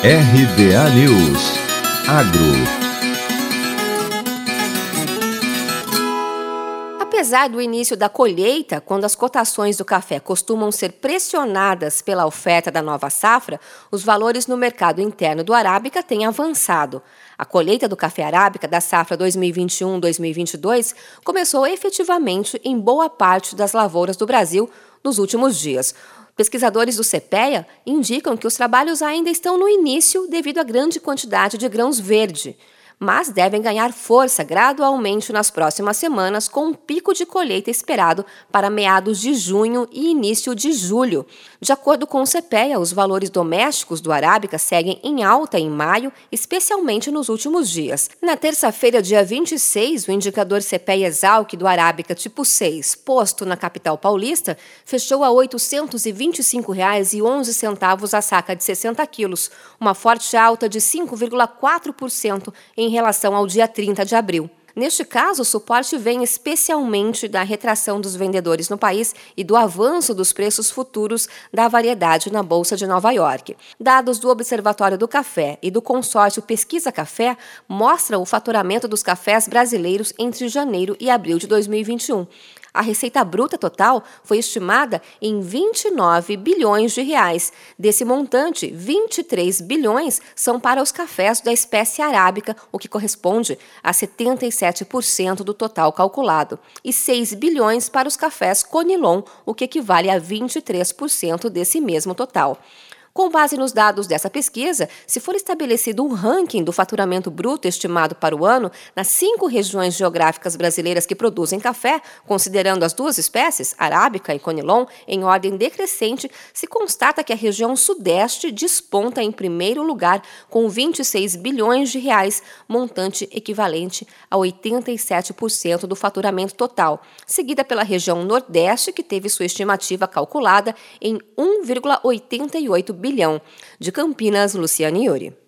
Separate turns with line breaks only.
RBA News Agro
Apesar do início da colheita, quando as cotações do café costumam ser pressionadas pela oferta da nova safra, os valores no mercado interno do Arábica têm avançado. A colheita do café arábica da safra 2021-2022 começou efetivamente em boa parte das lavouras do Brasil nos últimos dias. Pesquisadores do CPEA indicam que os trabalhos ainda estão no início devido à grande quantidade de grãos verde mas devem ganhar força gradualmente nas próximas semanas, com um pico de colheita esperado para meados de junho e início de julho. De acordo com o CPEA, os valores domésticos do Arábica seguem em alta em maio, especialmente nos últimos dias. Na terça-feira, dia 26, o indicador CPEA Exalc do Arábica tipo 6, posto na capital paulista, fechou a R$ 825,11 a saca de 60 quilos, uma forte alta de 5,4% em em relação ao dia 30 de abril. Neste caso, o suporte vem especialmente da retração dos vendedores no país e do avanço dos preços futuros da variedade na Bolsa de Nova York. Dados do Observatório do Café e do consórcio Pesquisa Café mostram o faturamento dos cafés brasileiros entre janeiro e abril de 2021. A receita bruta total foi estimada em 29 bilhões de reais. Desse montante, 23 bilhões são para os cafés da espécie arábica, o que corresponde a 77% do total calculado, e 6 bilhões para os cafés Conilon, o que equivale a 23% desse mesmo total. Com base nos dados dessa pesquisa, se for estabelecido um ranking do faturamento bruto estimado para o ano nas cinco regiões geográficas brasileiras que produzem café, considerando as duas espécies, arábica e conilon, em ordem decrescente, se constata que a região sudeste desponta em primeiro lugar com 26 bilhões de reais, montante equivalente a 87% do faturamento total, seguida pela região nordeste, que teve sua estimativa calculada em 1,88 bilhão De Campinas, Luciane Iuri.